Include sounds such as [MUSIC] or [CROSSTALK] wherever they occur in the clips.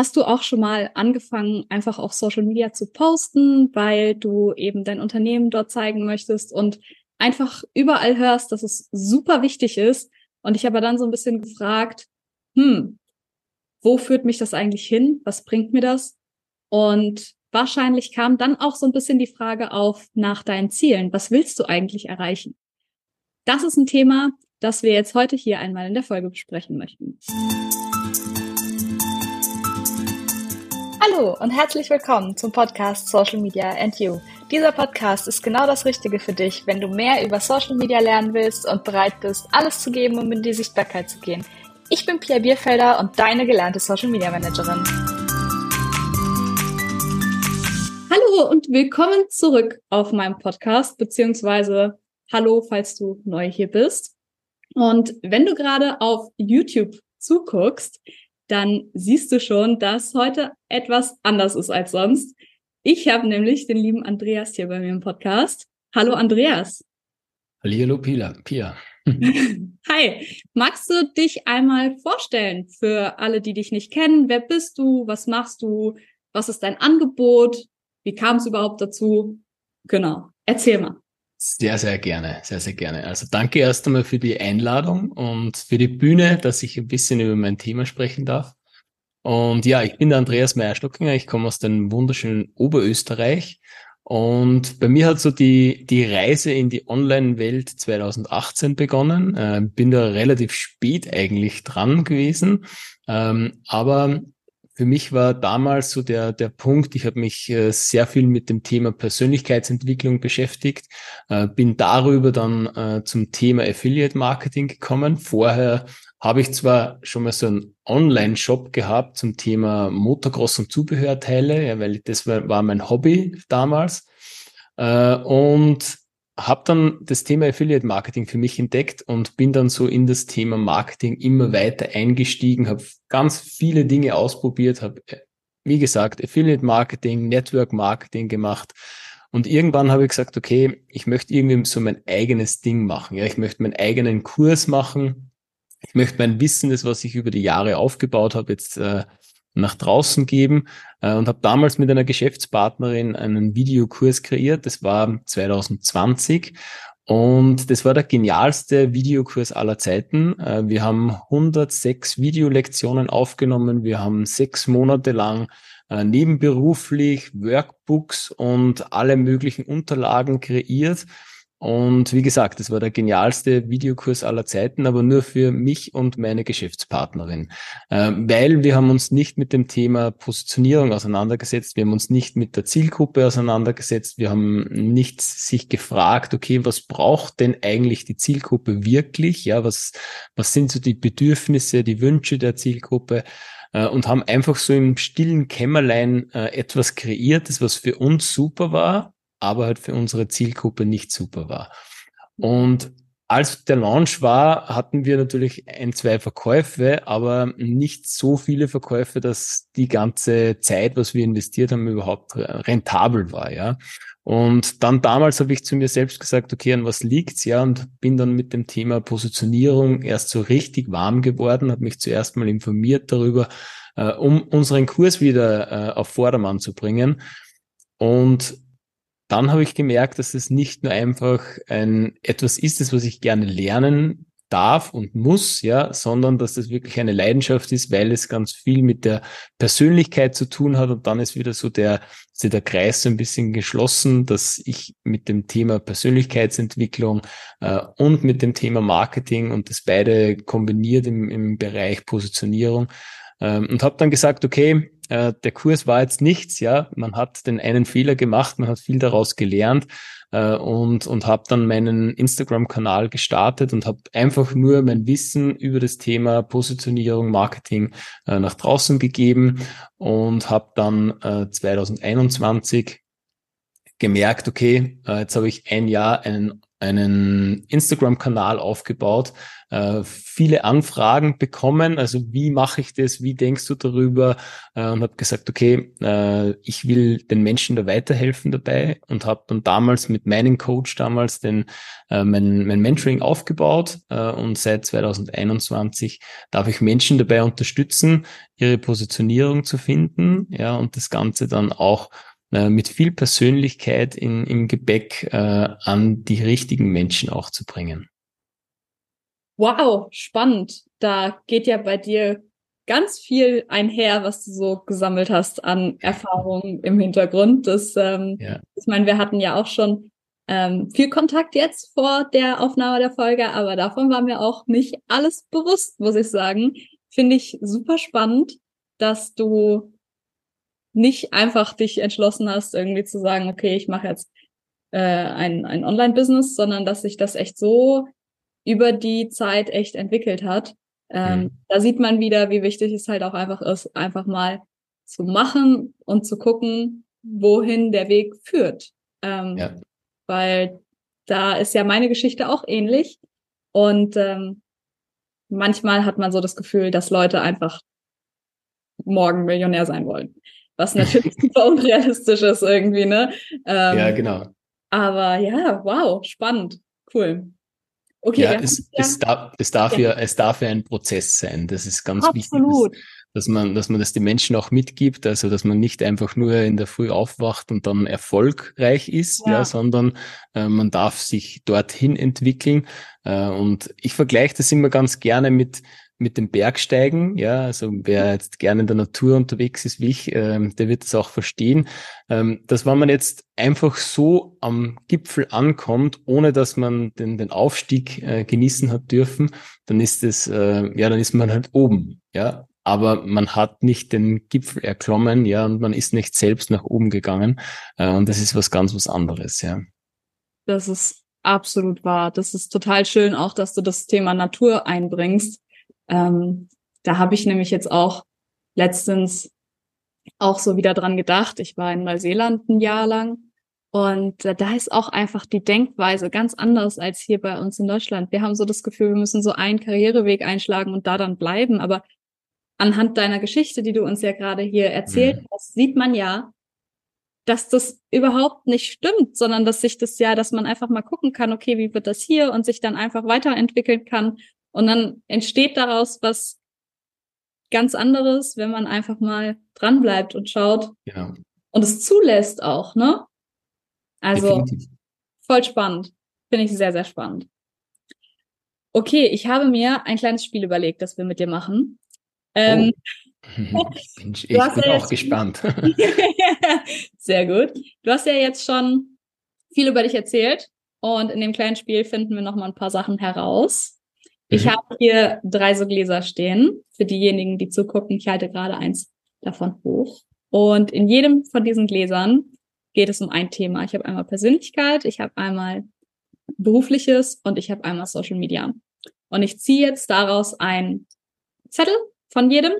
Hast du auch schon mal angefangen, einfach auf Social Media zu posten, weil du eben dein Unternehmen dort zeigen möchtest und einfach überall hörst, dass es super wichtig ist? Und ich habe dann so ein bisschen gefragt, hm, wo führt mich das eigentlich hin? Was bringt mir das? Und wahrscheinlich kam dann auch so ein bisschen die Frage auf nach deinen Zielen. Was willst du eigentlich erreichen? Das ist ein Thema, das wir jetzt heute hier einmal in der Folge besprechen möchten. Hallo und herzlich willkommen zum Podcast Social Media and You. Dieser Podcast ist genau das Richtige für dich, wenn du mehr über Social Media lernen willst und bereit bist, alles zu geben, um in die Sichtbarkeit zu gehen. Ich bin Pia Bierfelder und deine gelernte Social Media Managerin. Hallo und willkommen zurück auf meinem Podcast, beziehungsweise hallo, falls du neu hier bist. Und wenn du gerade auf YouTube zuguckst, dann siehst du schon, dass heute etwas anders ist als sonst. Ich habe nämlich den lieben Andreas hier bei mir im Podcast. Hallo Andreas. Hallo Pia. Pia. [LAUGHS] Hi, magst du dich einmal vorstellen für alle, die dich nicht kennen? Wer bist du? Was machst du? Was ist dein Angebot? Wie kam es überhaupt dazu? Genau, erzähl mal. Sehr, sehr gerne, sehr, sehr gerne. Also danke erst einmal für die Einladung und für die Bühne, dass ich ein bisschen über mein Thema sprechen darf. Und ja, ich bin der Andreas Meyer-Stockinger, ich komme aus dem wunderschönen Oberösterreich. Und bei mir hat so die, die Reise in die Online-Welt 2018 begonnen. Äh, bin da relativ spät eigentlich dran gewesen. Ähm, aber für mich war damals so der, der Punkt, ich habe mich äh, sehr viel mit dem Thema Persönlichkeitsentwicklung beschäftigt, äh, bin darüber dann äh, zum Thema Affiliate Marketing gekommen. Vorher habe ich zwar schon mal so einen Online-Shop gehabt zum Thema Motocross und Zubehörteile, ja, weil das war, war mein Hobby damals. Äh, und habe dann das Thema Affiliate Marketing für mich entdeckt und bin dann so in das Thema Marketing immer weiter eingestiegen, habe ganz viele Dinge ausprobiert, habe, äh, wie gesagt, Affiliate Marketing, Network Marketing gemacht. Und irgendwann habe ich gesagt, okay, ich möchte irgendwie so mein eigenes Ding machen. Ja, ich möchte meinen eigenen Kurs machen. Ich möchte mein Wissen, das was ich über die Jahre aufgebaut habe, jetzt äh, nach draußen geben äh, und habe damals mit einer Geschäftspartnerin einen Videokurs kreiert. Das war 2020 und das war der genialste Videokurs aller Zeiten. Äh, wir haben 106 Videolektionen aufgenommen. Wir haben sechs Monate lang äh, nebenberuflich Workbooks und alle möglichen Unterlagen kreiert und wie gesagt, das war der genialste Videokurs aller Zeiten, aber nur für mich und meine Geschäftspartnerin. Äh, weil wir haben uns nicht mit dem Thema Positionierung auseinandergesetzt, wir haben uns nicht mit der Zielgruppe auseinandergesetzt, wir haben nicht sich gefragt, okay, was braucht denn eigentlich die Zielgruppe wirklich? Ja, was, was sind so die Bedürfnisse, die Wünsche der Zielgruppe? Äh, und haben einfach so im stillen Kämmerlein äh, etwas kreiert, das was für uns super war aber halt für unsere Zielgruppe nicht super war. Und als der Launch war, hatten wir natürlich ein, zwei Verkäufe, aber nicht so viele Verkäufe, dass die ganze Zeit, was wir investiert haben, überhaupt rentabel war, ja. Und dann damals habe ich zu mir selbst gesagt, okay, an was liegt's, ja, und bin dann mit dem Thema Positionierung erst so richtig warm geworden, habe mich zuerst mal informiert darüber, äh, um unseren Kurs wieder äh, auf Vordermann zu bringen. Und dann habe ich gemerkt, dass es nicht nur einfach ein etwas ist, das was ich gerne lernen darf und muss, ja, sondern dass das wirklich eine Leidenschaft ist, weil es ganz viel mit der Persönlichkeit zu tun hat. Und dann ist wieder so der, so der Kreis so ein bisschen geschlossen, dass ich mit dem Thema Persönlichkeitsentwicklung äh, und mit dem Thema Marketing und das beide kombiniert im, im Bereich Positionierung ähm, und habe dann gesagt, okay, äh, der Kurs war jetzt nichts, ja, man hat den einen Fehler gemacht, man hat viel daraus gelernt äh, und und habe dann meinen Instagram-Kanal gestartet und habe einfach nur mein Wissen über das Thema Positionierung, Marketing äh, nach draußen gegeben und habe dann äh, 2021 gemerkt, okay, äh, jetzt habe ich ein Jahr einen einen Instagram-Kanal aufgebaut, äh, viele Anfragen bekommen. Also wie mache ich das? Wie denkst du darüber? Äh, und habe gesagt, okay, äh, ich will den Menschen da weiterhelfen dabei und habe dann damals mit meinem Coach damals den äh, mein, mein Mentoring aufgebaut äh, und seit 2021 darf ich Menschen dabei unterstützen, ihre Positionierung zu finden, ja und das Ganze dann auch äh, mit viel Persönlichkeit in, im Gepäck äh, an die richtigen Menschen auch zu bringen. Wow, spannend. Da geht ja bei dir ganz viel einher, was du so gesammelt hast an Erfahrungen im Hintergrund. Das, ähm, ja. Ich meine, wir hatten ja auch schon ähm, viel Kontakt jetzt vor der Aufnahme der Folge, aber davon war mir auch nicht alles bewusst, muss ich sagen. Finde ich super spannend, dass du nicht einfach dich entschlossen hast, irgendwie zu sagen, okay, ich mache jetzt äh, ein, ein Online-Business, sondern dass sich das echt so über die Zeit echt entwickelt hat. Ähm, mhm. Da sieht man wieder, wie wichtig es halt auch einfach ist, einfach mal zu machen und zu gucken, wohin der Weg führt. Ähm, ja. Weil da ist ja meine Geschichte auch ähnlich. Und ähm, manchmal hat man so das Gefühl, dass Leute einfach morgen Millionär sein wollen was natürlich [LAUGHS] super unrealistisch ist irgendwie, ne? Ähm, ja, genau. Aber ja, wow, spannend, cool. Okay, ja, es, ja, es, darf, es, darf ja. ja, es darf ja ein Prozess sein. Das ist ganz Absolut. wichtig, dass, dass, man, dass man das den Menschen auch mitgibt. Also, dass man nicht einfach nur in der Früh aufwacht und dann erfolgreich ist, ja, ja sondern äh, man darf sich dorthin entwickeln. Äh, und ich vergleiche das immer ganz gerne mit, mit dem Bergsteigen. Ja, also wer jetzt gerne in der Natur unterwegs ist wie ich, ähm, der wird es auch verstehen, ähm, dass wenn man jetzt einfach so am Gipfel ankommt, ohne dass man den, den Aufstieg äh, genießen hat dürfen, dann ist es, äh, ja, dann ist man halt oben. Ja, aber man hat nicht den Gipfel erklommen, ja, und man ist nicht selbst nach oben gegangen. Äh, und das ist was ganz was anderes, ja. Das ist absolut wahr. Das ist total schön auch, dass du das Thema Natur einbringst ähm, da habe ich nämlich jetzt auch letztens auch so wieder dran gedacht. Ich war in Neuseeland ein Jahr lang und da ist auch einfach die Denkweise ganz anders als hier bei uns in Deutschland. Wir haben so das Gefühl, wir müssen so einen Karriereweg einschlagen und da dann bleiben. Aber anhand deiner Geschichte, die du uns ja gerade hier erzählt mhm. hast, sieht man ja, dass das überhaupt nicht stimmt, sondern dass sich das ja, dass man einfach mal gucken kann, okay, wie wird das hier und sich dann einfach weiterentwickeln kann und dann entsteht daraus was ganz anderes, wenn man einfach mal dranbleibt und schaut. Genau. Und es zulässt auch, ne? Also Definitiv. voll spannend. Finde ich sehr, sehr spannend. Okay, ich habe mir ein kleines Spiel überlegt, das wir mit dir machen. Ähm, oh. [LAUGHS] ich bin, ja auch gespannt. [LAUGHS] sehr gut. Du hast ja jetzt schon viel über dich erzählt und in dem kleinen Spiel finden wir noch mal ein paar Sachen heraus. Ich mhm. habe hier drei so Gläser stehen. Für diejenigen, die zugucken, ich halte gerade eins davon hoch. Und in jedem von diesen Gläsern geht es um ein Thema. Ich habe einmal Persönlichkeit, ich habe einmal berufliches und ich habe einmal Social Media. Und ich ziehe jetzt daraus ein Zettel von jedem.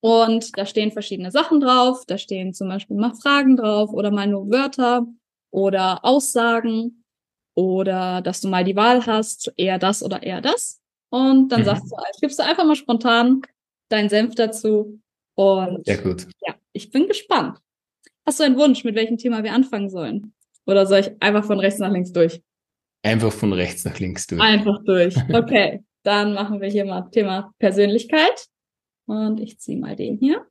Und da stehen verschiedene Sachen drauf. Da stehen zum Beispiel mal Fragen drauf oder mal nur Wörter oder Aussagen oder dass du mal die Wahl hast, eher das oder eher das. Und dann mhm. sagst du, gibst du einfach mal spontan deinen Senf dazu. Und ja, gut. ja, ich bin gespannt. Hast du einen Wunsch, mit welchem Thema wir anfangen sollen? Oder soll ich einfach von rechts nach links durch? Einfach von rechts nach links durch. Einfach durch. [LAUGHS] Okay, dann machen wir hier mal Thema Persönlichkeit. Und ich ziehe mal den hier.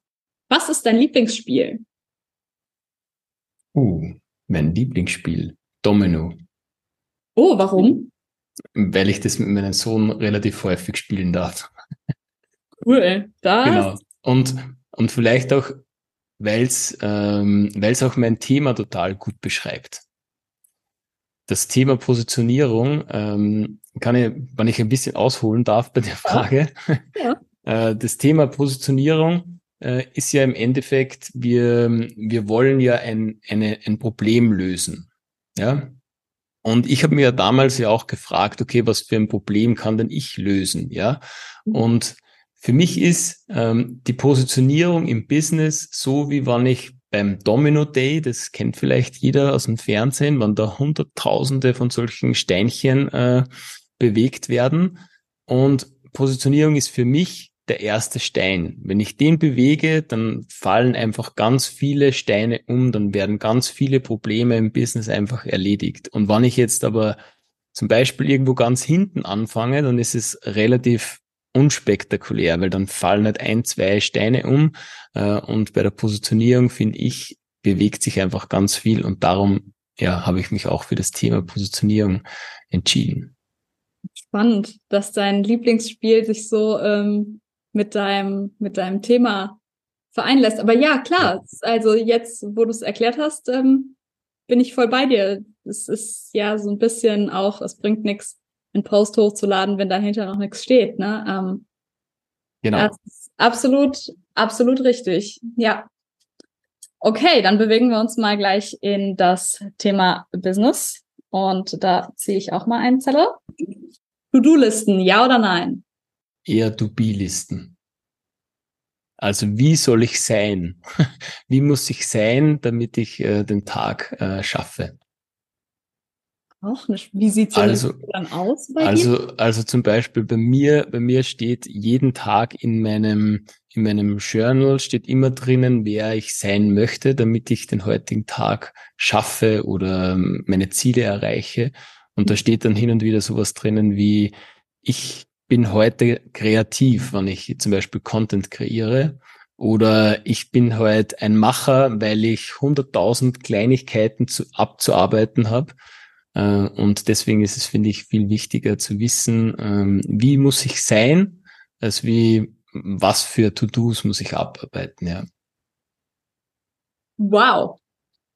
Was ist dein Lieblingsspiel? Uh, mein Lieblingsspiel. Domino. Oh, warum? Weil ich das mit meinem Sohn relativ häufig spielen darf. Cool, da. Genau. Und, und vielleicht auch, weil es ähm, weil's auch mein Thema total gut beschreibt. Das Thema Positionierung ähm, kann ich, wenn ich ein bisschen ausholen darf bei der Frage. Ja. [LAUGHS] äh, das Thema Positionierung äh, ist ja im Endeffekt, wir, wir wollen ja ein, eine, ein Problem lösen. Ja, und ich habe mir damals ja auch gefragt, okay, was für ein Problem kann denn ich lösen, ja? Mhm. Und für mich ist ähm, die Positionierung im Business so, wie wenn ich beim Domino Day, das kennt vielleicht jeder aus dem Fernsehen, wann da Hunderttausende von solchen Steinchen äh, bewegt werden. Und Positionierung ist für mich der erste Stein. Wenn ich den bewege, dann fallen einfach ganz viele Steine um, dann werden ganz viele Probleme im Business einfach erledigt. Und wenn ich jetzt aber zum Beispiel irgendwo ganz hinten anfange, dann ist es relativ unspektakulär, weil dann fallen halt ein, zwei Steine um. Äh, und bei der Positionierung, finde ich, bewegt sich einfach ganz viel und darum ja, habe ich mich auch für das Thema Positionierung entschieden. Spannend, dass dein Lieblingsspiel sich so ähm, mit deinem, mit deinem Thema vereinen lässt. Aber ja, klar, also jetzt, wo du es erklärt hast, ähm, bin ich voll bei dir. Es ist ja so ein bisschen auch, es bringt nichts, einen Post hochzuladen, wenn dahinter noch nichts steht. Ne? Ähm, genau. absolut, absolut richtig. Ja. Okay, dann bewegen wir uns mal gleich in das Thema Business. Und da ziehe ich auch mal einen Zettel. To-Do-Listen, ja oder nein? Eher To-Be-Listen. Also wie soll ich sein? [LAUGHS] Wie muss ich sein, damit ich äh, den Tag äh, schaffe? Auch nicht. Wie sieht's also, dann aus bei also, dir? Also zum Beispiel bei mir, bei mir steht jeden Tag in meinem, in meinem Journal steht immer drinnen, wer ich sein möchte, damit ich den heutigen Tag schaffe oder ähm, meine Ziele erreiche. Und da steht dann hin und wieder sowas drinnen wie, ich bin heute kreativ, wenn ich zum Beispiel Content kreiere. Oder ich bin heute ein Macher, weil ich hunderttausend Kleinigkeiten zu, abzuarbeiten habe äh, und deswegen ist es, finde ich, viel wichtiger zu wissen, ähm, wie muss ich sein, als wie, was für To-Dos muss ich abarbeiten, ja. Wow.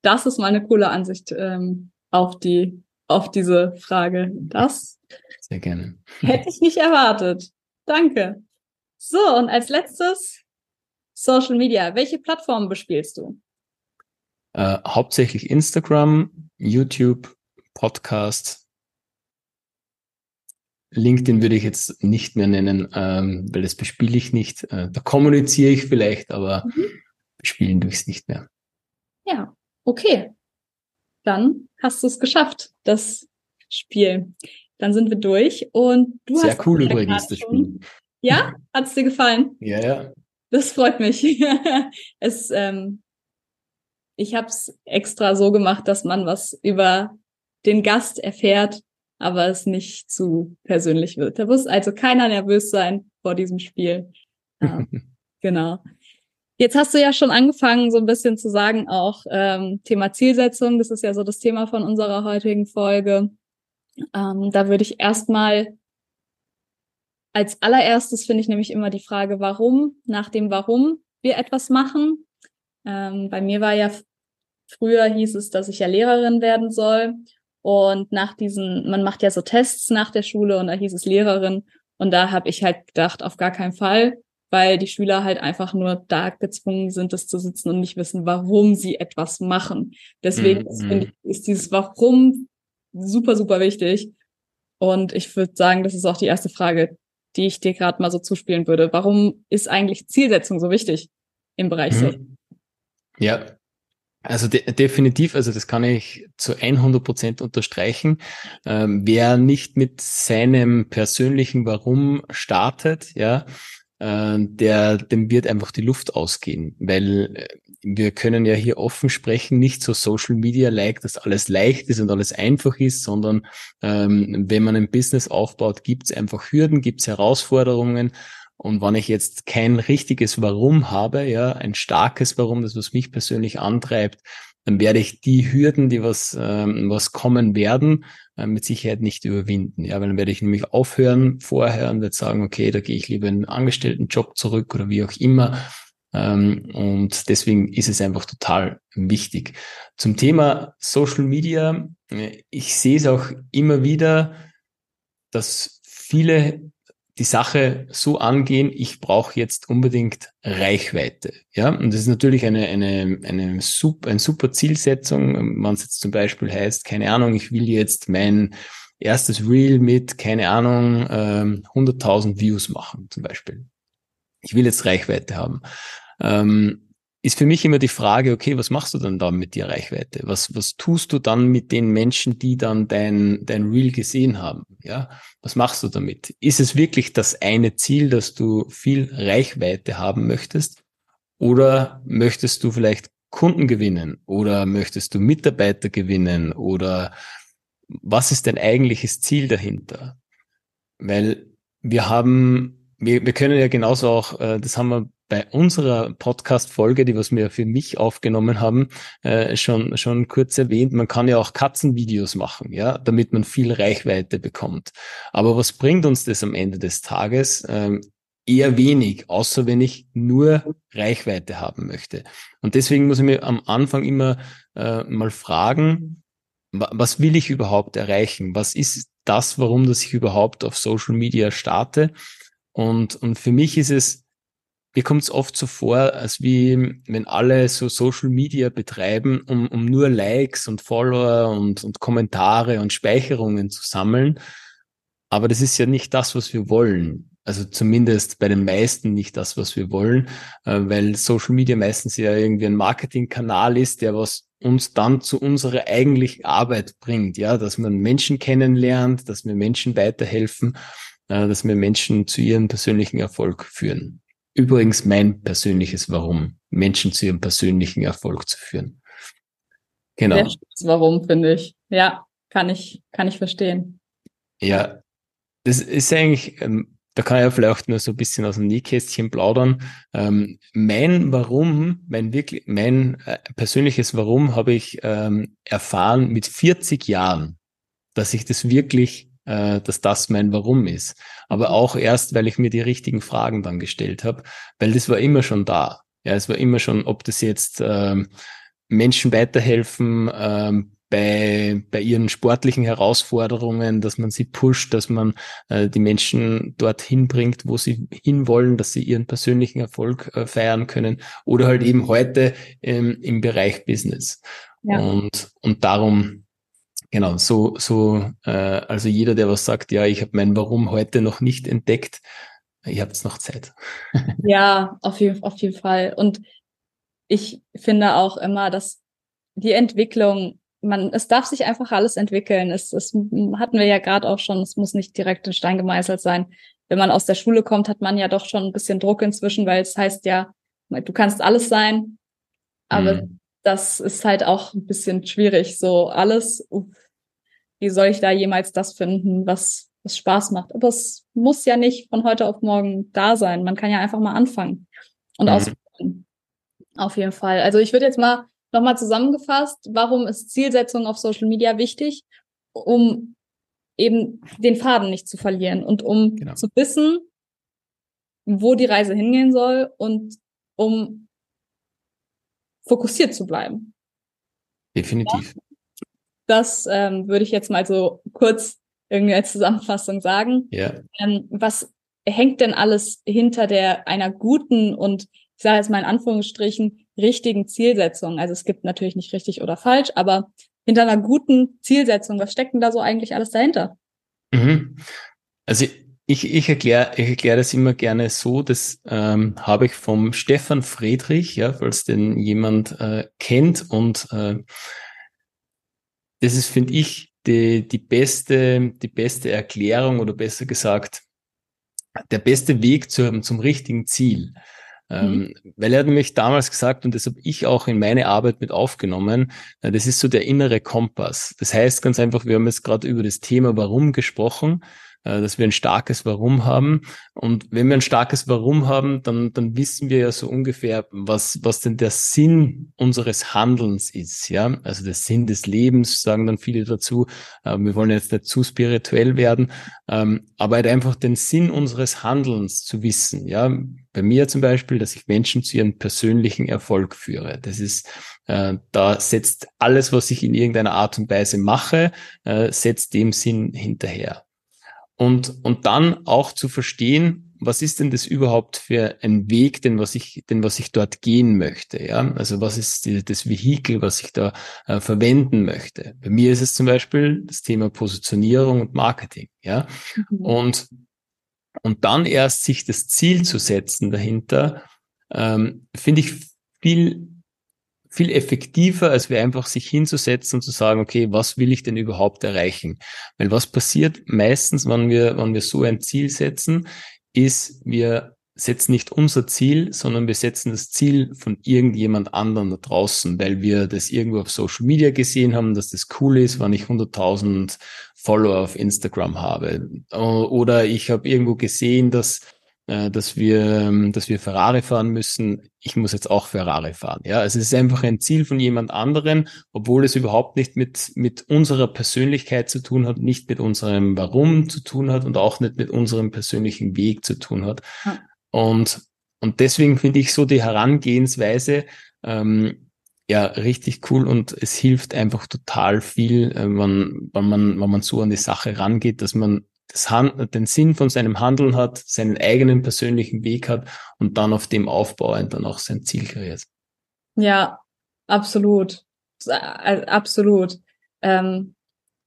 Das ist mal eine coole Ansicht ähm, auf die, auf diese Frage. Das sehr gerne. Hätte ich nicht erwartet. Danke. So, und als letztes Social Media. Welche Plattformen bespielst du? Äh, hauptsächlich Instagram, YouTube, Podcast. LinkedIn würde ich jetzt nicht mehr nennen, ähm, weil das bespiele ich nicht. Äh, da kommuniziere ich vielleicht, aber mhm. bespielen durch es nicht mehr. Ja, okay. Dann hast du es geschafft, das Spiel. Dann sind wir durch und du Sehr hast. cool übrigens, das Spiel. Ja? Hat es dir gefallen? Ja, ja. Das freut mich. [LAUGHS] es, ähm, ich habe es extra so gemacht, dass man was über den Gast erfährt, aber es nicht zu persönlich wird. Da muss also keiner nervös sein vor diesem Spiel. Ja, [LAUGHS] genau. Jetzt hast du ja schon angefangen, so ein bisschen zu sagen, auch ähm, Thema Zielsetzung. Das ist ja so das Thema von unserer heutigen Folge. Ähm, da würde ich erstmal als allererstes finde ich nämlich immer die Frage, warum, nach dem Warum wir etwas machen. Ähm, bei mir war ja früher hieß es, dass ich ja Lehrerin werden soll. Und nach diesen, man macht ja so Tests nach der Schule und da hieß es Lehrerin. Und da habe ich halt gedacht, auf gar keinen Fall, weil die Schüler halt einfach nur da gezwungen sind, das zu sitzen und nicht wissen, warum sie etwas machen. Deswegen mhm. ist, ist dieses Warum super, super wichtig. Und ich würde sagen, das ist auch die erste Frage, die ich dir gerade mal so zuspielen würde. Warum ist eigentlich Zielsetzung so wichtig im Bereich mhm. Ja, also de definitiv, also das kann ich zu 100 Prozent unterstreichen. Ähm, wer nicht mit seinem persönlichen Warum startet, ja, äh, der, dem wird einfach die Luft ausgehen, weil äh, wir können ja hier offen sprechen, nicht so Social Media like, dass alles leicht ist und alles einfach ist, sondern ähm, wenn man ein Business aufbaut, gibt es einfach Hürden, gibt es Herausforderungen. Und wenn ich jetzt kein richtiges Warum habe, ja, ein starkes Warum, das was mich persönlich antreibt, werde ich die Hürden, die was, ähm, was kommen werden, äh, mit Sicherheit nicht überwinden. Ja, weil dann werde ich nämlich aufhören vorher und werde sagen, okay, da gehe ich lieber in einen Angestelltenjob zurück oder wie auch immer. Ähm, und deswegen ist es einfach total wichtig. Zum Thema Social Media, äh, ich sehe es auch immer wieder, dass viele die Sache so angehen, ich brauche jetzt unbedingt Reichweite. Ja, und das ist natürlich eine, eine, eine super, eine super Zielsetzung, wenn es jetzt zum Beispiel heißt, keine Ahnung, ich will jetzt mein erstes Reel mit, keine Ahnung, 100.000 ähm, Views machen, zum Beispiel. Ich will jetzt Reichweite haben. Ähm, ist für mich immer die Frage, okay, was machst du dann da mit der Reichweite? Was, was tust du dann mit den Menschen, die dann dein, dein Reel gesehen haben? Ja, was machst du damit? Ist es wirklich das eine Ziel, dass du viel Reichweite haben möchtest? Oder möchtest du vielleicht Kunden gewinnen? Oder möchtest du Mitarbeiter gewinnen? Oder was ist dein eigentliches Ziel dahinter? Weil wir haben, wir, wir können ja genauso auch, äh, das haben wir bei unserer Podcast-Folge, die was wir für mich aufgenommen haben, äh, schon, schon kurz erwähnt, man kann ja auch Katzenvideos machen, ja, damit man viel Reichweite bekommt. Aber was bringt uns das am Ende des Tages? Ähm, eher wenig, außer wenn ich nur Reichweite haben möchte. Und deswegen muss ich mir am Anfang immer äh, mal fragen, was will ich überhaupt erreichen? Was ist das, warum dass ich überhaupt auf Social Media starte? Und, und für mich ist es mir kommt es oft so vor, als wie wenn alle so Social Media betreiben, um, um nur Likes und Follower und, und Kommentare und Speicherungen zu sammeln. Aber das ist ja nicht das, was wir wollen. Also zumindest bei den meisten nicht das, was wir wollen, äh, weil Social Media meistens ja irgendwie ein Marketingkanal ist, der was uns dann zu unserer eigentlichen Arbeit bringt. Ja, dass man Menschen kennenlernt, dass wir Menschen weiterhelfen, äh, dass wir Menschen zu ihrem persönlichen Erfolg führen. Übrigens mein persönliches Warum, Menschen zu ihrem persönlichen Erfolg zu führen. Genau. Das Warum, finde ich. Ja, kann ich, kann ich verstehen. Ja, das ist eigentlich, ähm, da kann ich ja vielleicht nur so ein bisschen aus dem Nähkästchen plaudern. Ähm, mein Warum, mein wirklich, mein äh, persönliches Warum habe ich ähm, erfahren mit 40 Jahren, dass ich das wirklich äh, dass das mein Warum ist. Aber auch erst, weil ich mir die richtigen Fragen dann gestellt habe, weil das war immer schon da. Ja, es war immer schon, ob das jetzt ähm, Menschen weiterhelfen ähm, bei, bei ihren sportlichen Herausforderungen, dass man sie pusht, dass man äh, die Menschen dorthin bringt, wo sie hinwollen, dass sie ihren persönlichen Erfolg äh, feiern können oder halt eben heute ähm, im Bereich Business. Ja. Und, und darum Genau, so, so, äh, also jeder, der was sagt, ja, ich habe mein Warum heute noch nicht entdeckt, ihr habt noch Zeit. [LAUGHS] ja, auf jeden, auf jeden Fall. Und ich finde auch immer, dass die Entwicklung, man, es darf sich einfach alles entwickeln. Es, es hatten wir ja gerade auch schon, es muss nicht direkt in Stein gemeißelt sein. Wenn man aus der Schule kommt, hat man ja doch schon ein bisschen Druck inzwischen, weil es heißt ja, du kannst alles sein, aber mhm das ist halt auch ein bisschen schwierig. So alles, wie soll ich da jemals das finden, was, was Spaß macht? Aber es muss ja nicht von heute auf morgen da sein. Man kann ja einfach mal anfangen und mhm. ausprobieren. Auf jeden Fall. Also ich würde jetzt mal nochmal zusammengefasst, warum ist Zielsetzung auf Social Media wichtig? Um eben den Faden nicht zu verlieren und um genau. zu wissen, wo die Reise hingehen soll und um fokussiert zu bleiben. Definitiv. Ja, das ähm, würde ich jetzt mal so kurz irgendwie als Zusammenfassung sagen. Ja. Ähm, was hängt denn alles hinter der einer guten und ich sage jetzt mal in Anführungsstrichen richtigen Zielsetzung? Also es gibt natürlich nicht richtig oder falsch, aber hinter einer guten Zielsetzung, was steckt denn da so eigentlich alles dahinter? Mhm. Also ich, ich erkläre ich erklär das immer gerne so, das ähm, habe ich vom Stefan Friedrich, ja, falls den jemand äh, kennt. Und äh, das ist, finde ich, die, die, beste, die beste Erklärung oder besser gesagt, der beste Weg zum, zum richtigen Ziel. Ähm, mhm. Weil er hat nämlich damals gesagt, und das habe ich auch in meine Arbeit mit aufgenommen, äh, das ist so der innere Kompass. Das heißt ganz einfach, wir haben jetzt gerade über das Thema Warum gesprochen. Äh, dass wir ein starkes Warum haben. Und wenn wir ein starkes Warum haben, dann, dann wissen wir ja so ungefähr, was, was denn der Sinn unseres Handelns ist. Ja, also der Sinn des Lebens, sagen dann viele dazu. Äh, wir wollen jetzt nicht zu spirituell werden, ähm, aber halt einfach den Sinn unseres Handelns zu wissen. Ja, bei mir zum Beispiel, dass ich Menschen zu ihrem persönlichen Erfolg führe. Das ist, äh, da setzt alles, was ich in irgendeiner Art und Weise mache, setzt dem Sinn hinterher und, und dann auch zu verstehen, was ist denn das überhaupt für ein Weg, den was ich, den was ich dort gehen möchte, ja? Also was ist die, das Vehikel, was ich da äh, verwenden möchte? Bei mir ist es zum Beispiel das Thema Positionierung und Marketing, ja? Mhm. Und und dann erst sich das Ziel zu setzen dahinter, ähm, finde ich viel viel effektiver, als wir einfach sich hinzusetzen und zu sagen, okay, was will ich denn überhaupt erreichen? Weil was passiert meistens, wenn wir, wenn wir so ein Ziel setzen, ist, wir setzen nicht unser Ziel, sondern wir setzen das Ziel von irgendjemand anderen da draußen, weil wir das irgendwo auf Social Media gesehen haben, dass das cool ist, wenn ich 100.000 Follower auf Instagram habe. Oder ich habe irgendwo gesehen, dass äh, dass wir, ähm, dass wir Ferrari fahren müssen. Ich muss jetzt auch Ferrari fahren. Ja, also es ist einfach ein Ziel von jemand anderen, obwohl es überhaupt nicht mit, mit unserer Persönlichkeit zu tun hat, nicht mit unserem Warum zu tun hat und auch nicht mit unserem persönlichen Weg zu tun hat. Ja. Und, und deswegen finde ich so die Herangehensweise, ähm, ja, richtig cool und es hilft einfach total viel, äh, wenn, wenn, man, wenn man so an die Sache rangeht, dass man das Hand, den Sinn von seinem Handeln hat, seinen eigenen persönlichen Weg hat und dann auf dem aufbauend dann auch sein Ziel kreiert. Ja, absolut. Äh, absolut. Ähm,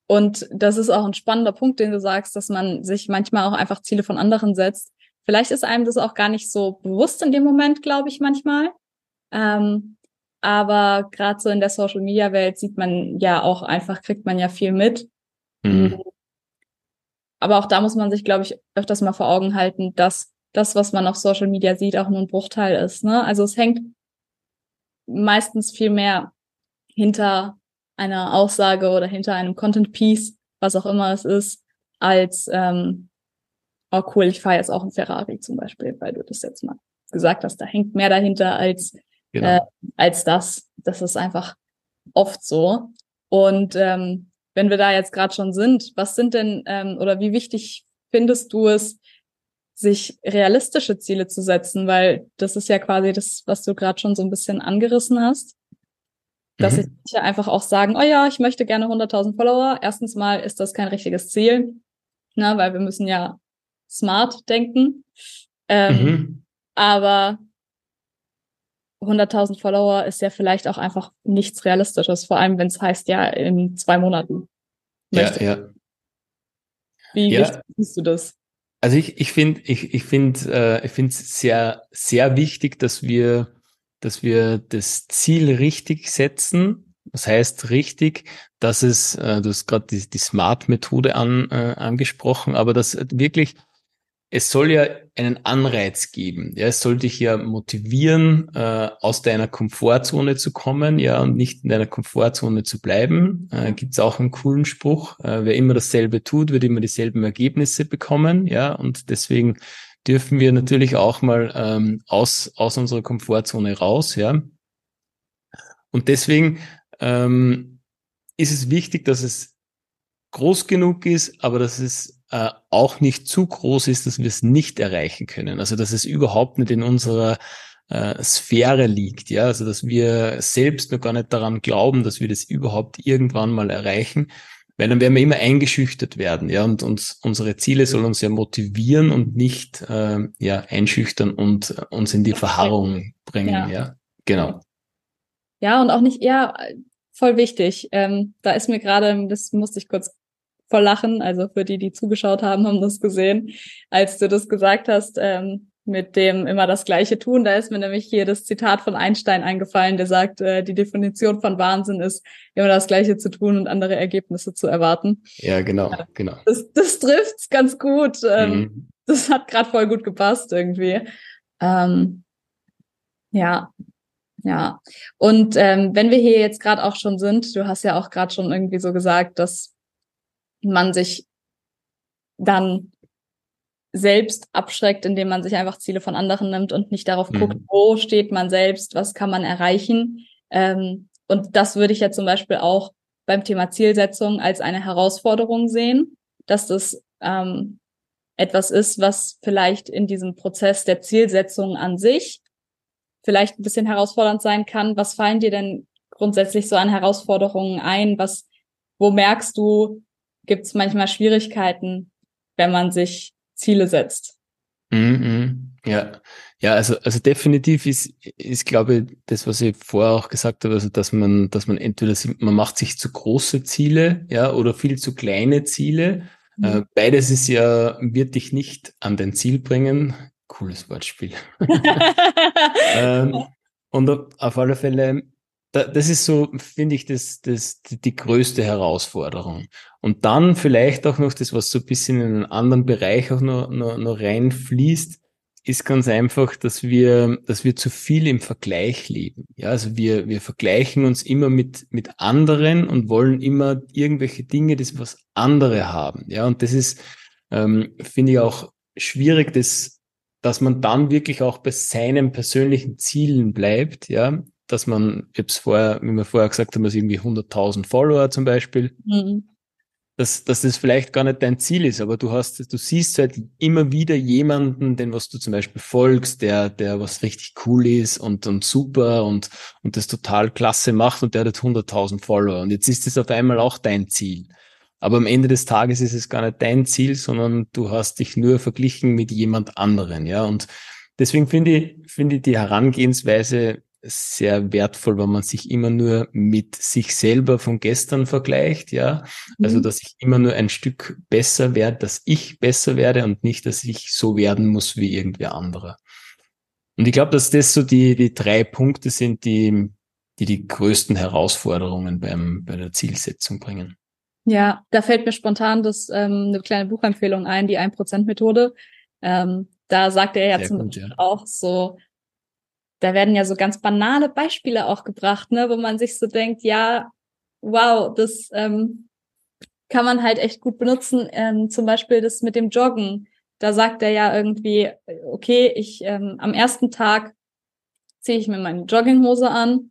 und das ist auch ein spannender Punkt, den du sagst, dass man sich manchmal auch einfach Ziele von anderen setzt. Vielleicht ist einem das auch gar nicht so bewusst in dem Moment, glaube ich manchmal. Ähm, aber gerade so in der Social Media Welt sieht man ja auch einfach, kriegt man ja viel mit. Mhm. Aber auch da muss man sich, glaube ich, öfters mal vor Augen halten, dass das, was man auf Social Media sieht, auch nur ein Bruchteil ist. Ne? Also es hängt meistens viel mehr hinter einer Aussage oder hinter einem Content Piece, was auch immer es ist, als ähm, oh cool, ich fahre jetzt auch ein Ferrari zum Beispiel, weil du das jetzt mal gesagt hast. Da hängt mehr dahinter als genau. äh, als das. Das ist einfach oft so. Und ähm, wenn wir da jetzt gerade schon sind, was sind denn ähm, oder wie wichtig findest du es, sich realistische Ziele zu setzen? Weil das ist ja quasi das, was du gerade schon so ein bisschen angerissen hast. Dass mhm. ich ja einfach auch sagen, oh ja, ich möchte gerne 100.000 Follower. Erstens mal ist das kein richtiges Ziel, ne, weil wir müssen ja smart denken. Ähm, mhm. Aber 100.000 Follower ist ja vielleicht auch einfach nichts Realistisches, vor allem wenn es heißt, ja, in zwei Monaten. Ja, ja. Wie ja. siehst du das? Also ich, ich finde, ich, ich finde, äh, ich finde es sehr, sehr wichtig, dass wir, dass wir das Ziel richtig setzen. Das heißt richtig, dass es, äh, du hast gerade die, die Smart-Methode an, äh, angesprochen, aber dass wirklich es soll ja einen Anreiz geben. Ja, es soll dich ja motivieren, äh, aus deiner Komfortzone zu kommen, ja, und nicht in deiner Komfortzone zu bleiben. Äh, Gibt es auch einen coolen Spruch: äh, Wer immer dasselbe tut, wird immer dieselben Ergebnisse bekommen. Ja, und deswegen dürfen wir natürlich auch mal ähm, aus aus unserer Komfortzone raus. Ja, und deswegen ähm, ist es wichtig, dass es groß genug ist, aber dass es äh, auch nicht zu groß ist, dass wir es nicht erreichen können. Also dass es überhaupt nicht in unserer äh, Sphäre liegt, ja, also dass wir selbst noch gar nicht daran glauben, dass wir das überhaupt irgendwann mal erreichen, weil dann werden wir immer eingeschüchtert werden, ja, und uns unsere Ziele sollen uns ja motivieren und nicht äh, ja einschüchtern und äh, uns in die Verharrung bringen, ja, ja? genau. Ja, und auch nicht, ja, voll wichtig. Ähm, da ist mir gerade, das musste ich kurz voll lachen. Also für die, die zugeschaut haben, haben das gesehen, als du das gesagt hast, ähm, mit dem immer das Gleiche tun. Da ist mir nämlich hier das Zitat von Einstein eingefallen, der sagt, äh, die Definition von Wahnsinn ist, immer das Gleiche zu tun und andere Ergebnisse zu erwarten. Ja, genau, genau. Das, das trifft's ganz gut. Ähm, mhm. Das hat gerade voll gut gepasst irgendwie. Ähm, ja, ja. Und ähm, wenn wir hier jetzt gerade auch schon sind, du hast ja auch gerade schon irgendwie so gesagt, dass man sich dann selbst abschreckt, indem man sich einfach Ziele von anderen nimmt und nicht darauf mhm. guckt, wo steht man selbst, was kann man erreichen. Ähm, und das würde ich ja zum Beispiel auch beim Thema Zielsetzung als eine Herausforderung sehen, dass das ähm, etwas ist, was vielleicht in diesem Prozess der Zielsetzung an sich vielleicht ein bisschen herausfordernd sein kann. Was fallen dir denn grundsätzlich so an Herausforderungen ein? Was, wo merkst du, gibt es manchmal Schwierigkeiten, wenn man sich Ziele setzt. Mhm, ja, ja, also, also definitiv ist, ist, glaube ich, das, was ich vorher auch gesagt habe, also, dass man, dass man entweder, man macht sich zu große Ziele, ja, oder viel zu kleine Ziele. Mhm. Äh, beides ist ja, wird dich nicht an dein Ziel bringen. Cooles Wortspiel. [LAUGHS] [LAUGHS] ähm, Und auf alle Fälle, das ist so, finde ich, das, das, die größte Herausforderung. Und dann vielleicht auch noch das, was so ein bisschen in einen anderen Bereich auch noch, noch, noch reinfließt, ist ganz einfach, dass wir, dass wir zu viel im Vergleich leben. Ja, also wir, wir vergleichen uns immer mit, mit anderen und wollen immer irgendwelche Dinge, das was andere haben. Ja, und das ist, ähm, finde ich auch schwierig, das, dass man dann wirklich auch bei seinen persönlichen Zielen bleibt. Ja, dass man, ich habe es vorher, wie wir vorher gesagt haben, dass irgendwie 100.000 Follower zum Beispiel. Mhm dass, dass das vielleicht gar nicht dein Ziel ist, aber du hast, du siehst halt immer wieder jemanden, den was du zum Beispiel folgst, der, der was richtig cool ist und, und super und, und das total klasse macht und der hat 100.000 Follower und jetzt ist es auf einmal auch dein Ziel. Aber am Ende des Tages ist es gar nicht dein Ziel, sondern du hast dich nur verglichen mit jemand anderen, ja. Und deswegen finde ich, finde ich die Herangehensweise sehr wertvoll, wenn man sich immer nur mit sich selber von gestern vergleicht, ja. Also, mhm. dass ich immer nur ein Stück besser werde, dass ich besser werde und nicht, dass ich so werden muss wie irgendwer anderer. Und ich glaube, dass das so die, die drei Punkte sind, die, die die größten Herausforderungen beim, bei der Zielsetzung bringen. Ja, da fällt mir spontan das, ähm, eine kleine Buchempfehlung ein, die 1%-Methode. Ähm, da sagt er ja Sehr zum gut, ja. auch so, da werden ja so ganz banale Beispiele auch gebracht, ne, wo man sich so denkt, ja, wow, das ähm, kann man halt echt gut benutzen. Ähm, zum Beispiel das mit dem Joggen. Da sagt er ja irgendwie, okay, ich ähm, am ersten Tag ziehe ich mir meine Jogginghose an,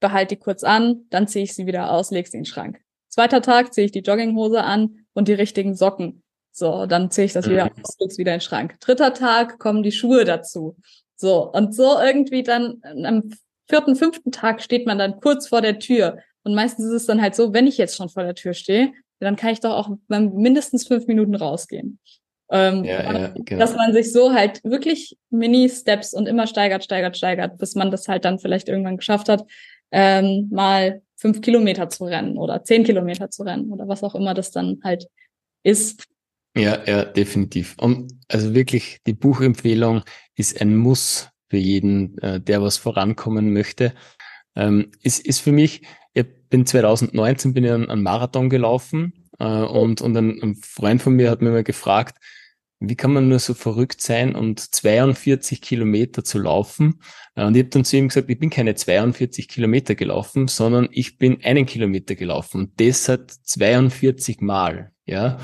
behalte die kurz an, dann ziehe ich sie wieder aus, lege sie in den Schrank. Zweiter Tag ziehe ich die Jogginghose an und die richtigen Socken. So, dann ziehe ich das wieder mhm. aus, lege wieder in den Schrank. Dritter Tag kommen die Schuhe dazu. So, und so irgendwie dann am vierten, fünften Tag steht man dann kurz vor der Tür. Und meistens ist es dann halt so, wenn ich jetzt schon vor der Tür stehe, dann kann ich doch auch mindestens fünf Minuten rausgehen. Ähm, ja, ja, genau. Dass man sich so halt wirklich Mini-Steps und immer steigert, steigert, steigert, bis man das halt dann vielleicht irgendwann geschafft hat, ähm, mal fünf Kilometer zu rennen oder zehn Kilometer zu rennen oder was auch immer das dann halt ist. Ja, ja, definitiv. Und also wirklich, die Buchempfehlung ist ein Muss für jeden, äh, der was vorankommen möchte. Ähm, ist, ist für mich, ich bin 2019 bin ich einen Marathon gelaufen äh, und, und ein, ein Freund von mir hat mir mal gefragt, wie kann man nur so verrückt sein und 42 Kilometer zu laufen? Äh, und ich habe dann zu ihm gesagt, ich bin keine 42 Kilometer gelaufen, sondern ich bin einen Kilometer gelaufen und das hat 42 Mal. Ja,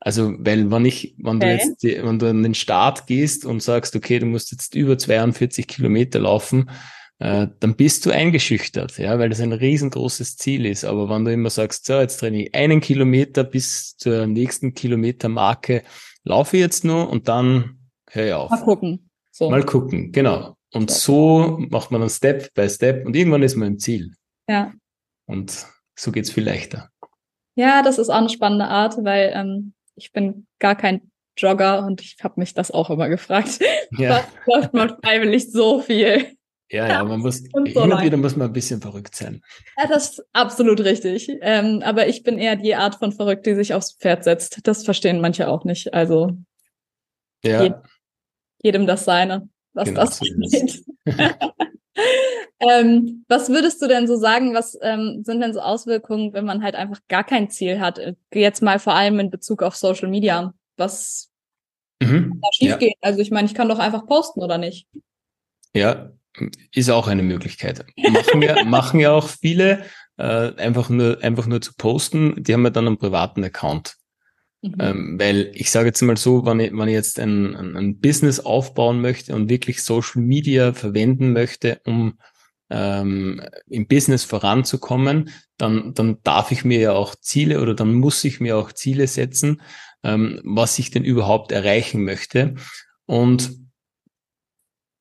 also, weil wenn ich, wenn okay. du jetzt, die, wenn du an den Start gehst und sagst, okay, du musst jetzt über 42 Kilometer laufen, äh, dann bist du eingeschüchtert, ja, weil das ein riesengroßes Ziel ist. Aber wenn du immer sagst, so, jetzt trainiere ich einen Kilometer bis zur nächsten Kilometermarke, laufe ich jetzt nur und dann höre ich auf. Mal gucken. So. Mal gucken, genau. Und so macht man dann Step by Step und irgendwann ist man im Ziel. Ja. Und so geht's viel leichter. Ja, das ist auch eine spannende Art, weil ähm, ich bin gar kein Jogger und ich habe mich das auch immer gefragt. Ja. Was läuft man freiwillig so viel? Ja, ja, man muss, so hin und wieder muss man ein bisschen verrückt sein. Ja, das ist absolut richtig. Ähm, aber ich bin eher die Art von verrückt, die sich aufs Pferd setzt. Das verstehen manche auch nicht. Also ja. jedem, jedem das seine, was genau, das angeht. [LAUGHS] ähm, was würdest du denn so sagen, was ähm, sind denn so Auswirkungen, wenn man halt einfach gar kein Ziel hat? Jetzt mal vor allem in Bezug auf Social Media. Was mhm, da schief ja. geht? Also ich meine, ich kann doch einfach posten, oder nicht? Ja, ist auch eine Möglichkeit. Machen ja, [LAUGHS] machen ja auch viele, äh, einfach nur, einfach nur zu posten. Die haben ja dann einen privaten Account. Mhm. Ähm, weil ich sage jetzt mal so, wenn ich, wenn ich jetzt ein, ein, ein, Business aufbauen möchte und wirklich Social Media verwenden möchte, um ähm, im Business voranzukommen, dann, dann darf ich mir ja auch Ziele oder dann muss ich mir auch Ziele setzen, ähm, was ich denn überhaupt erreichen möchte. Und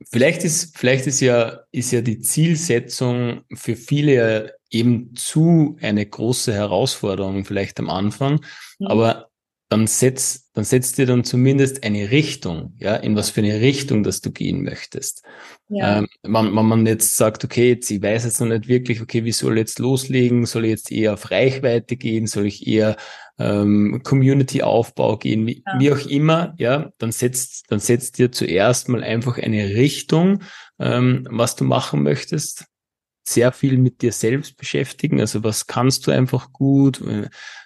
vielleicht ist, vielleicht ist ja, ist ja die Zielsetzung für viele eben zu eine große Herausforderung vielleicht am Anfang. Mhm. Aber dann setzt, dann setzt dir dann zumindest eine Richtung, ja, in was für eine Richtung, dass du gehen möchtest. Ja. Ähm, wenn, wenn man jetzt sagt, okay, jetzt, ich weiß jetzt noch nicht wirklich, okay, wie soll ich jetzt loslegen? Soll ich jetzt eher auf Reichweite gehen? Soll ich eher ähm, Community-Aufbau gehen? Wie, ja. wie auch immer, ja, dann setzt, dann setzt dir zuerst mal einfach eine Richtung, ähm, was du machen möchtest sehr viel mit dir selbst beschäftigen. Also was kannst du einfach gut?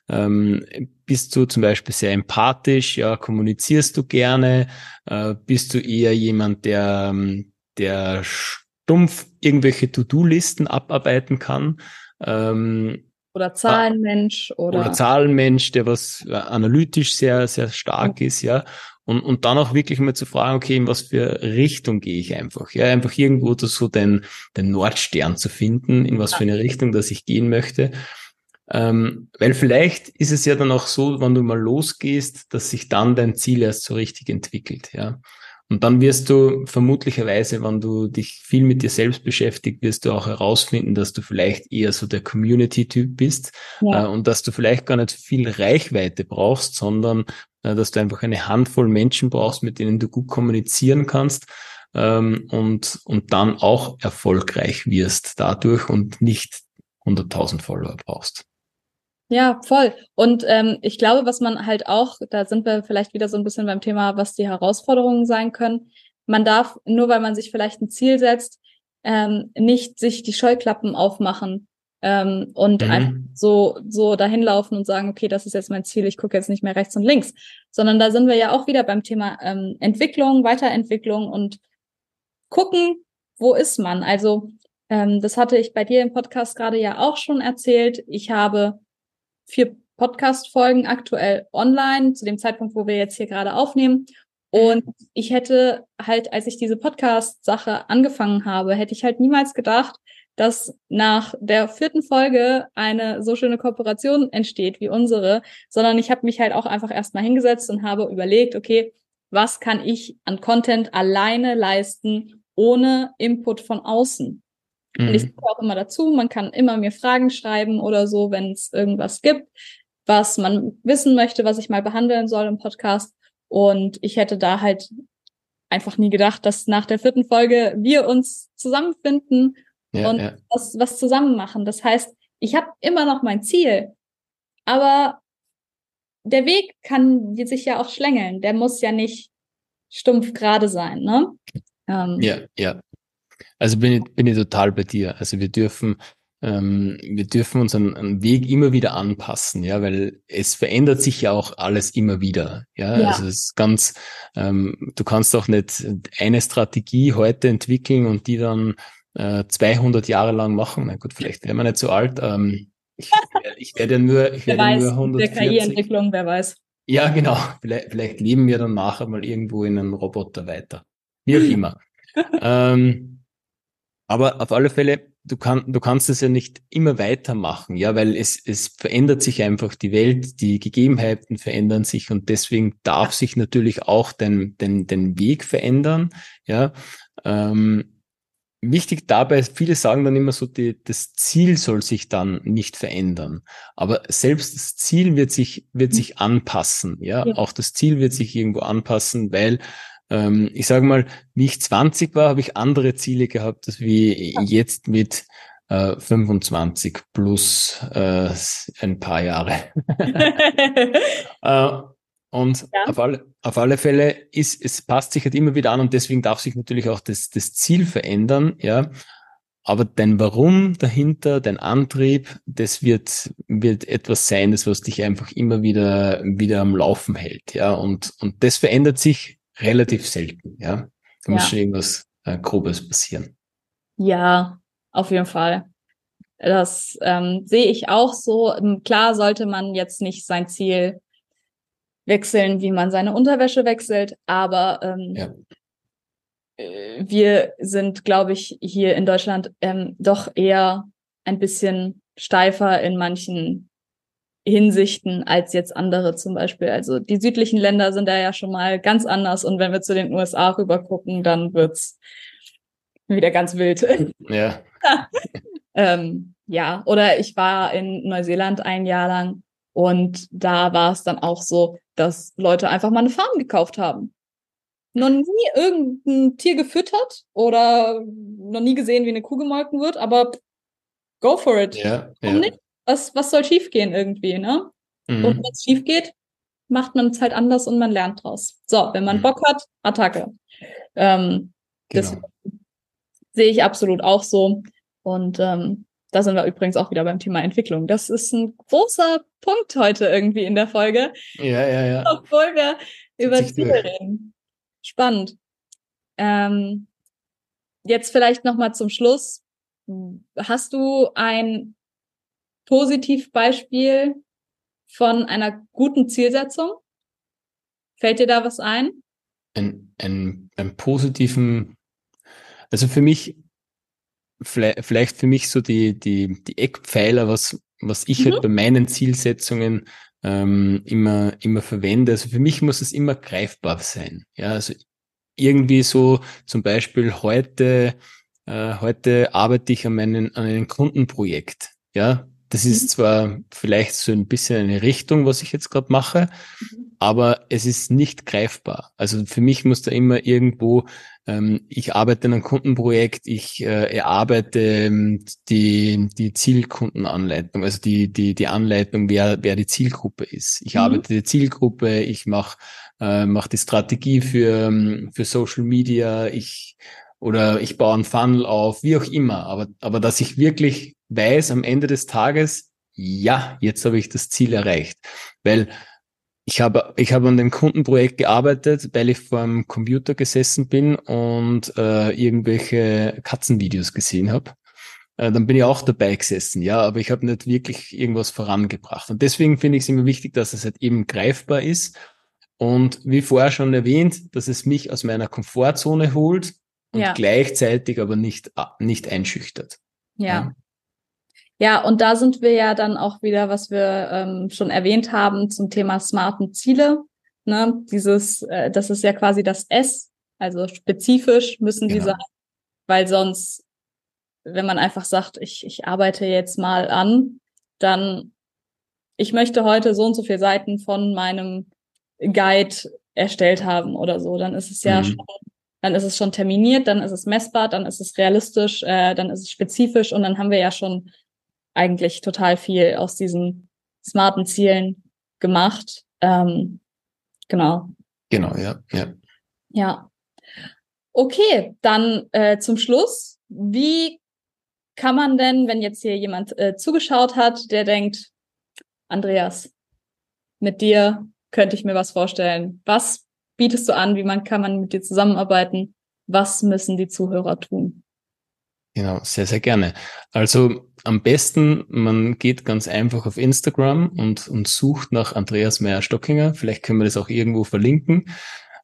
Ähm, bist du zum Beispiel sehr empathisch? Ja, kommunizierst du gerne? Äh, bist du eher jemand, der, ähm, der stumpf irgendwelche To-Do-Listen abarbeiten kann? Ähm, oder Zahlenmensch oder, oder Zahlenmensch, der was äh, analytisch sehr, sehr stark ist, ja. Und, und dann auch wirklich mal zu fragen, okay, in was für Richtung gehe ich einfach? Ja, einfach irgendwo so den, den Nordstern zu finden, in was für eine Richtung, dass ich gehen möchte. Ähm, weil vielleicht ist es ja dann auch so, wenn du mal losgehst, dass sich dann dein Ziel erst so richtig entwickelt, ja. Und dann wirst du vermutlicherweise, wenn du dich viel mit dir selbst beschäftigt, wirst du auch herausfinden, dass du vielleicht eher so der Community-Typ bist ja. äh, und dass du vielleicht gar nicht viel Reichweite brauchst, sondern äh, dass du einfach eine Handvoll Menschen brauchst, mit denen du gut kommunizieren kannst ähm, und, und dann auch erfolgreich wirst dadurch und nicht 100.000 Follower brauchst. Ja, voll. Und ähm, ich glaube, was man halt auch, da sind wir vielleicht wieder so ein bisschen beim Thema, was die Herausforderungen sein können. Man darf, nur weil man sich vielleicht ein Ziel setzt, ähm, nicht sich die Scheuklappen aufmachen ähm, und mhm. einfach so, so dahin laufen und sagen, okay, das ist jetzt mein Ziel, ich gucke jetzt nicht mehr rechts und links. Sondern da sind wir ja auch wieder beim Thema ähm, Entwicklung, Weiterentwicklung und gucken, wo ist man? Also, ähm, das hatte ich bei dir im Podcast gerade ja auch schon erzählt. Ich habe vier Podcast-Folgen aktuell online, zu dem Zeitpunkt, wo wir jetzt hier gerade aufnehmen. Und ich hätte halt, als ich diese Podcast-Sache angefangen habe, hätte ich halt niemals gedacht, dass nach der vierten Folge eine so schöne Kooperation entsteht wie unsere, sondern ich habe mich halt auch einfach erstmal hingesetzt und habe überlegt, okay, was kann ich an Content alleine leisten, ohne Input von außen? Mhm. Und ich sage auch immer dazu, man kann immer mir Fragen schreiben oder so, wenn es irgendwas gibt, was man wissen möchte, was ich mal behandeln soll im Podcast. Und ich hätte da halt einfach nie gedacht, dass nach der vierten Folge wir uns zusammenfinden ja, und ja. Was, was zusammen machen. Das heißt, ich habe immer noch mein Ziel, aber der Weg kann sich ja auch schlängeln. Der muss ja nicht stumpf gerade sein, ne? Ähm, ja, ja. Also bin ich, bin ich total bei dir. Also wir dürfen, ähm, wir dürfen unseren Weg immer wieder anpassen, ja, weil es verändert sich ja auch alles immer wieder. Ja, ja. also es ist ganz, ähm, du kannst auch nicht eine Strategie heute entwickeln und die dann äh, 200 Jahre lang machen. Na gut, vielleicht wäre man nicht so alt. Ähm, ich, ich werde ja nur, ich werde weiß, nur 140. Der KI-Entwicklung, wer weiß. Ja, genau. Vielleicht, vielleicht leben wir dann nachher mal irgendwo in einem Roboter weiter. Wie auch [LAUGHS] immer. ähm, aber auf alle Fälle, du, kann, du kannst es ja nicht immer weitermachen, ja, weil es, es verändert sich einfach die Welt, die Gegebenheiten verändern sich und deswegen darf sich natürlich auch den, den, den Weg verändern, ja. Ähm, Wichtig dabei, viele sagen dann immer so, die, das Ziel soll sich dann nicht verändern. Aber selbst das Ziel wird sich, wird mhm. sich anpassen. Ja? ja, auch das Ziel wird sich irgendwo anpassen, weil ähm, ich sage mal, wie ich 20 war, habe ich andere Ziele gehabt, als wie jetzt mit äh, 25 plus äh, ein paar Jahre. [LAUGHS] äh, und ja. auf, alle, auf alle Fälle ist, es passt sich halt immer wieder an und deswegen darf sich natürlich auch das, das Ziel verändern, ja. Aber dein Warum dahinter, dein Antrieb, das wird, wird etwas sein, das was dich einfach immer wieder, wieder am Laufen hält, ja. Und, und das verändert sich relativ selten, ja. Da ja. muss schon irgendwas äh, Grobes passieren. Ja, auf jeden Fall. Das ähm, sehe ich auch so. Klar sollte man jetzt nicht sein Ziel wechseln, wie man seine Unterwäsche wechselt, aber ähm, ja. Äh, wir sind, glaube ich, hier in Deutschland ähm, doch eher ein bisschen steifer in manchen Hinsichten als jetzt andere zum Beispiel. Also die südlichen Länder sind da ja schon mal ganz anders und wenn wir zu den USA rüber gucken, dann wird's wieder ganz wild. [LAUGHS] Ja. [LAUGHS] ähm, ja, oder ich war in Neuseeland ein Jahr lang und da war es dann auch so, dass Leute einfach mal eine Farm gekauft haben. Noch nie irgendein Tier gefüttert oder noch nie gesehen, wie eine Kuh gemolken wird, aber go for it. Ja, Warum ja. nicht? Was, was soll schiefgehen irgendwie, ne? Mhm. Und wenn es schief geht, macht man es halt anders und man lernt draus. So, wenn man Mhm. Bock hat, Attacke. Ähm, das Genau. sehe ich absolut auch so. Und ähm, da sind wir übrigens auch wieder beim Thema Entwicklung. Das ist ein großer Punkt heute irgendwie in der Folge, Ja, ja, ja. obwohl wir über Ziele reden. Spannend. Ähm, jetzt vielleicht noch mal zum Schluss. Hast du ein Positivbeispiel von einer guten Zielsetzung? Fällt dir da was ein? Ein, ein, ein positiven, also für mich, vielleicht, für mich so die, die, die Eckpfeiler, was, was ich Mhm. halt bei meinen Zielsetzungen ähm, immer, immer verwende. Also für mich muss es immer greifbar sein. Ja, also irgendwie so zum Beispiel heute, äh, heute arbeite ich an, meinen, an einem Kundenprojekt. Ja, das ist Mhm. zwar vielleicht so ein bisschen eine Richtung, was ich jetzt gerade mache, aber es ist nicht greifbar. Also für mich muss da immer irgendwo, ähm, ich arbeite an einem Kundenprojekt, ich äh, erarbeite ähm, die, die Zielkundenanleitung, also die, die, die Anleitung, wer, wer die Zielgruppe ist. Ich Mhm. arbeite die Zielgruppe, ich mache äh, mach die Strategie für, ähm, für Social Media, ich oder ich baue einen Funnel auf, wie auch immer, aber, aber dass ich wirklich weiß am Ende des Tages, ja, jetzt habe ich das Ziel erreicht. Weil ich habe, ich habe an dem Kundenprojekt gearbeitet, weil ich vor dem Computer gesessen bin und äh, irgendwelche Katzenvideos gesehen habe. Äh, dann bin ich auch dabei gesessen, ja, aber ich habe nicht wirklich irgendwas vorangebracht. Und deswegen finde ich es immer wichtig, dass es halt eben greifbar ist. Und wie vorher schon erwähnt, dass es mich aus meiner Komfortzone holt und Ja. gleichzeitig aber nicht, nicht einschüchtert. Ja. Ja, und da sind wir ja dann auch wieder, was wir ähm, schon erwähnt haben zum Thema smarten Ziele. Ne? Dieses, äh, das ist ja quasi das S, also spezifisch müssen die Genau. sein, weil sonst, wenn man einfach sagt, ich, ich arbeite jetzt mal an, dann, ich möchte heute so und so viele Seiten von meinem Guide erstellt haben oder so, dann ist es ja Mhm. schon dann ist es schon terminiert, dann ist es messbar, dann ist es realistisch, äh, dann ist es spezifisch und dann haben wir ja schon eigentlich total viel aus diesen smarten Zielen gemacht. Ähm, genau. Genau, ja, ja. Ja. Okay, dann äh, zum Schluss. Wie kann man denn, wenn jetzt hier jemand äh, zugeschaut hat, der denkt, Andreas, mit dir könnte ich mir was vorstellen. Was bietest du an? Wie man kann man mit dir zusammenarbeiten? Was müssen die Zuhörer tun? Genau, sehr, sehr gerne. Also am besten, man geht ganz einfach auf Instagram und, und sucht nach Andreas Meyer-Stockinger. Vielleicht können wir das auch irgendwo verlinken.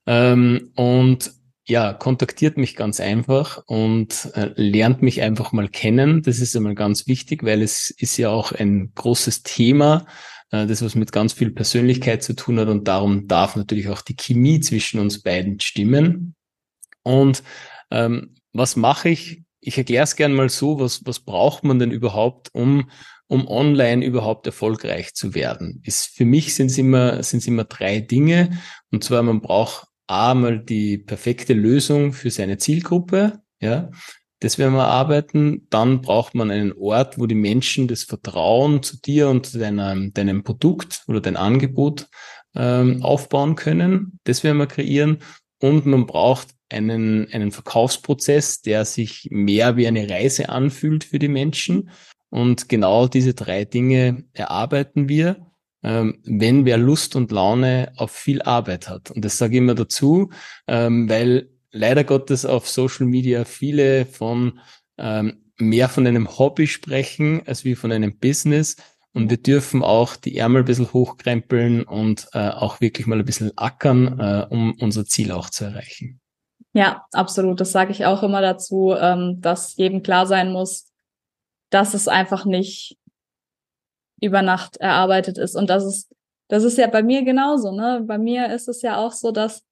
Ähm, und ja, kontaktiert mich ganz einfach und äh, lernt mich einfach mal kennen. Das ist einmal ganz wichtig, weil es ist ja auch ein großes Thema, äh, das was mit ganz viel Persönlichkeit zu tun hat und darum darf natürlich auch die Chemie zwischen uns beiden stimmen. Und ähm, was mache ich? Ich erkläre es gern mal so, was, was braucht man denn überhaupt, um, um online überhaupt erfolgreich zu werden? Ist, für mich sind es immer, sind es immer drei Dinge. Und zwar, man braucht einmal die perfekte Lösung für seine Zielgruppe, ja. Das werden wir arbeiten. Dann braucht man einen Ort, wo die Menschen das Vertrauen zu dir und zu deinem, deinem Produkt oder dein Angebot ähm, aufbauen können. Das werden wir kreieren. Und man braucht einen, einen Verkaufsprozess, der sich mehr wie eine Reise anfühlt für die Menschen. Und genau diese drei Dinge erarbeiten wir, ähm, wenn wer Lust und Laune auf viel Arbeit hat. Und das sage ich immer dazu, ähm, weil leider Gottes auf Social Media viele von ähm, mehr von einem Hobby sprechen als wie von einem Business. Und wir dürfen auch die Ärmel ein bisschen hochkrempeln und äh, auch wirklich mal ein bisschen ackern, äh, um unser Ziel auch zu erreichen. Ja, absolut. Das sage ich auch immer dazu, ähm, dass jedem klar sein muss, dass es einfach nicht über Nacht erarbeitet ist. Und das ist, das ist ja bei mir genauso, ne? Bei mir ist es ja auch so, dass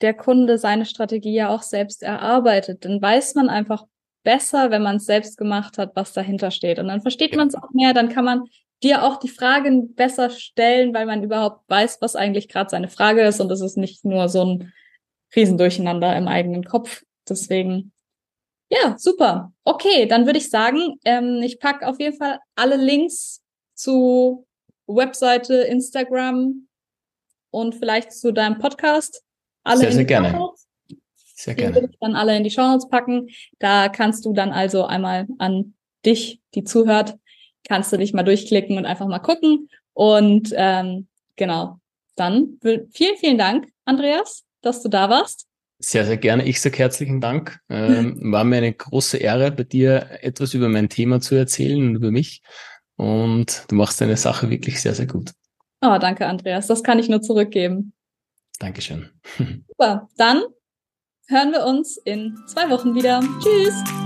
der Kunde seine Strategie ja auch selbst erarbeitet. Dann weiß man einfach besser, wenn man es selbst gemacht hat, was dahinter steht. Und dann versteht man es auch mehr, dann kann man dir auch die Fragen besser stellen, weil man überhaupt weiß, was eigentlich gerade seine Frage ist und es ist nicht nur so ein Riesendurcheinander im eigenen Kopf. Deswegen, ja, super. Okay, dann würde ich sagen, ähm, ich pack auf jeden Fall alle Links zu Webseite, Instagram und vielleicht zu deinem Podcast. Alle sehr, sehr gerne. Shownotes. Sehr gerne. Die würde ich dann alle in die Shownotes packen. Da kannst du dann also einmal an dich, die zuhört, kannst du dich mal durchklicken und einfach mal gucken. Und ähm, genau, dann vielen, vielen Dank, Andreas, dass du da warst. Sehr, sehr gerne. Ich sage herzlichen Dank. Ähm, [LAUGHS] war mir eine große Ehre, bei dir etwas über mein Thema zu erzählen und über mich. Und du machst deine Sache wirklich sehr, sehr gut. Oh, danke, Andreas. Das kann ich nur zurückgeben. Dankeschön. Super. Dann hören wir uns in zwei Wochen wieder. Tschüss.